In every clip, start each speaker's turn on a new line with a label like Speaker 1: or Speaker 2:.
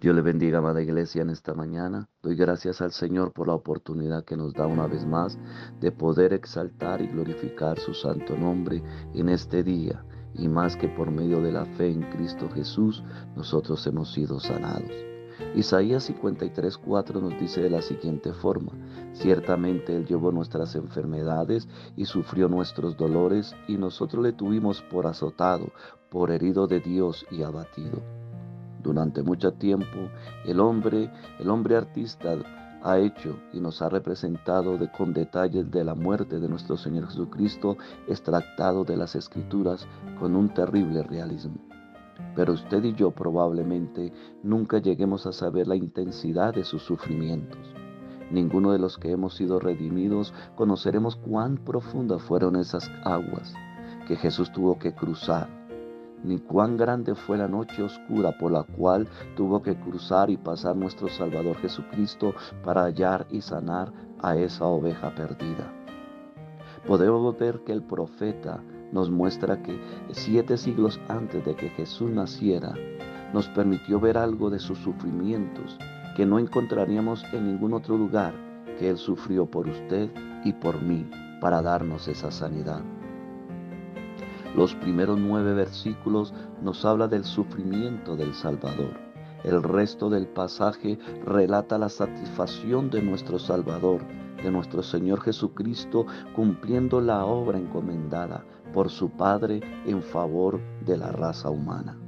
Speaker 1: Dios le bendiga, amada iglesia, en esta mañana. Doy gracias al Señor por la oportunidad que nos da una vez más de poder exaltar y glorificar su santo nombre en este día. Y más que por medio de la fe en Cristo Jesús, nosotros hemos sido sanados. Isaías 53, 4 nos dice de la siguiente forma, ciertamente Él llevó nuestras enfermedades y sufrió nuestros dolores y nosotros le tuvimos por azotado, por herido de Dios y abatido. Durante mucho tiempo, el hombre, el hombre artista ha hecho y nos ha representado con detalles de la muerte de nuestro Señor Jesucristo, extractado de las Escrituras con un terrible realismo. Pero usted y yo probablemente nunca lleguemos a saber la intensidad de sus sufrimientos. Ninguno de los que hemos sido redimidos conoceremos cuán profundas fueron esas aguas que Jesús tuvo que cruzar ni cuán grande fue la noche oscura por la cual tuvo que cruzar y pasar nuestro Salvador Jesucristo para hallar y sanar a esa oveja perdida. Podemos ver que el profeta nos muestra que siete siglos antes de que Jesús naciera, nos permitió ver algo de sus sufrimientos que no encontraríamos en ningún otro lugar que Él sufrió por usted y por mí para darnos esa sanidad. Los primeros nueve versículos nos habla del sufrimiento del Salvador. El resto del pasaje relata la satisfacción de nuestro Salvador, de nuestro Señor Jesucristo, cumpliendo la obra encomendada por su Padre en favor de la raza humana.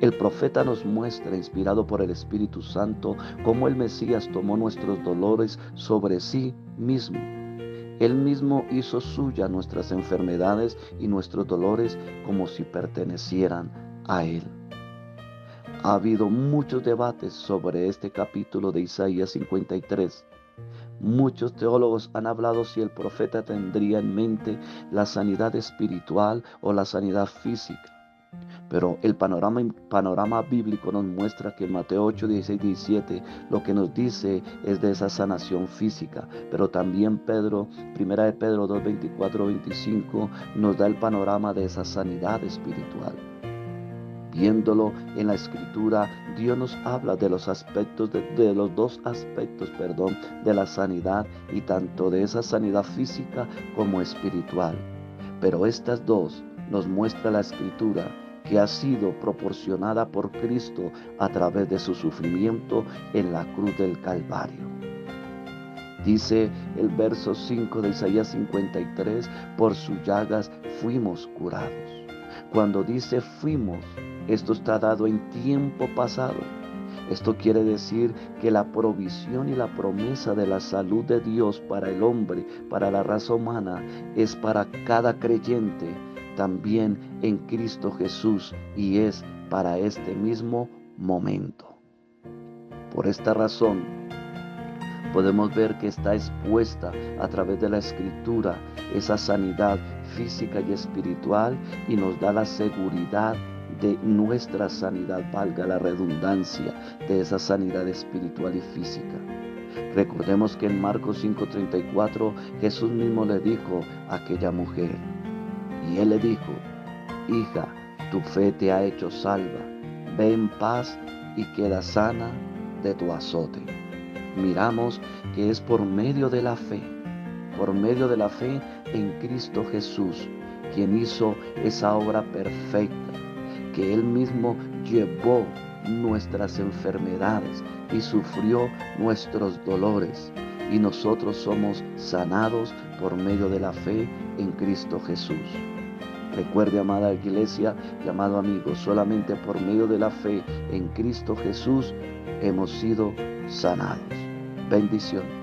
Speaker 1: El profeta nos muestra, inspirado por el Espíritu Santo, cómo el Mesías tomó nuestros dolores sobre sí mismo él mismo hizo suya nuestras enfermedades y nuestros dolores como si pertenecieran a Él. Ha habido muchos debates sobre este capítulo de Isaías 53. Muchos teólogos han hablado si el profeta tendría en mente la sanidad espiritual o la sanidad física. Pero el panorama, bíblico nos muestra que en Mateo 8, 16, 17 lo que nos dice es de esa sanación física. Pero también Pedro, primera de Pedro 2, 24, 25 nos da el panorama de esa sanidad espiritual. Viéndolo en la escritura, Dios nos habla de los aspectos, de, de, los dos aspectos, perdón, de la sanidad y tanto de esa sanidad física como espiritual. Pero estas dos nos muestra la escritura que ha sido proporcionada por Cristo a través de su sufrimiento en la cruz del Calvario. Dice el verso 5 de Isaías 53, por sus llagas fuimos curados. Cuando dice fuimos, esto está dado en tiempo pasado. Esto quiere decir que la provisión y la promesa de la salud de Dios para el hombre, para la raza humana, es para cada creyente también en Cristo Jesús y es para este mismo momento. Por esta razón, podemos ver que está expuesta a través de la escritura esa sanidad física y espiritual y nos da la seguridad de nuestra sanidad, valga la redundancia, de esa sanidad espiritual y física. Recordemos que en Marcos 5:34 Jesús mismo le dijo a aquella mujer, y él le dijo, hija, tu fe te ha hecho salva, ve en paz y queda sana de tu azote. Miramos que es por medio de la fe, por medio de la fe en Cristo Jesús, quien hizo esa obra perfecta, que Él mismo llevó nuestras enfermedades y sufrió nuestros dolores. Y nosotros somos sanados por medio de la fe en Cristo Jesús. Recuerde, amada iglesia y amado amigo, solamente por medio de la fe en Cristo Jesús hemos sido sanados. Bendición.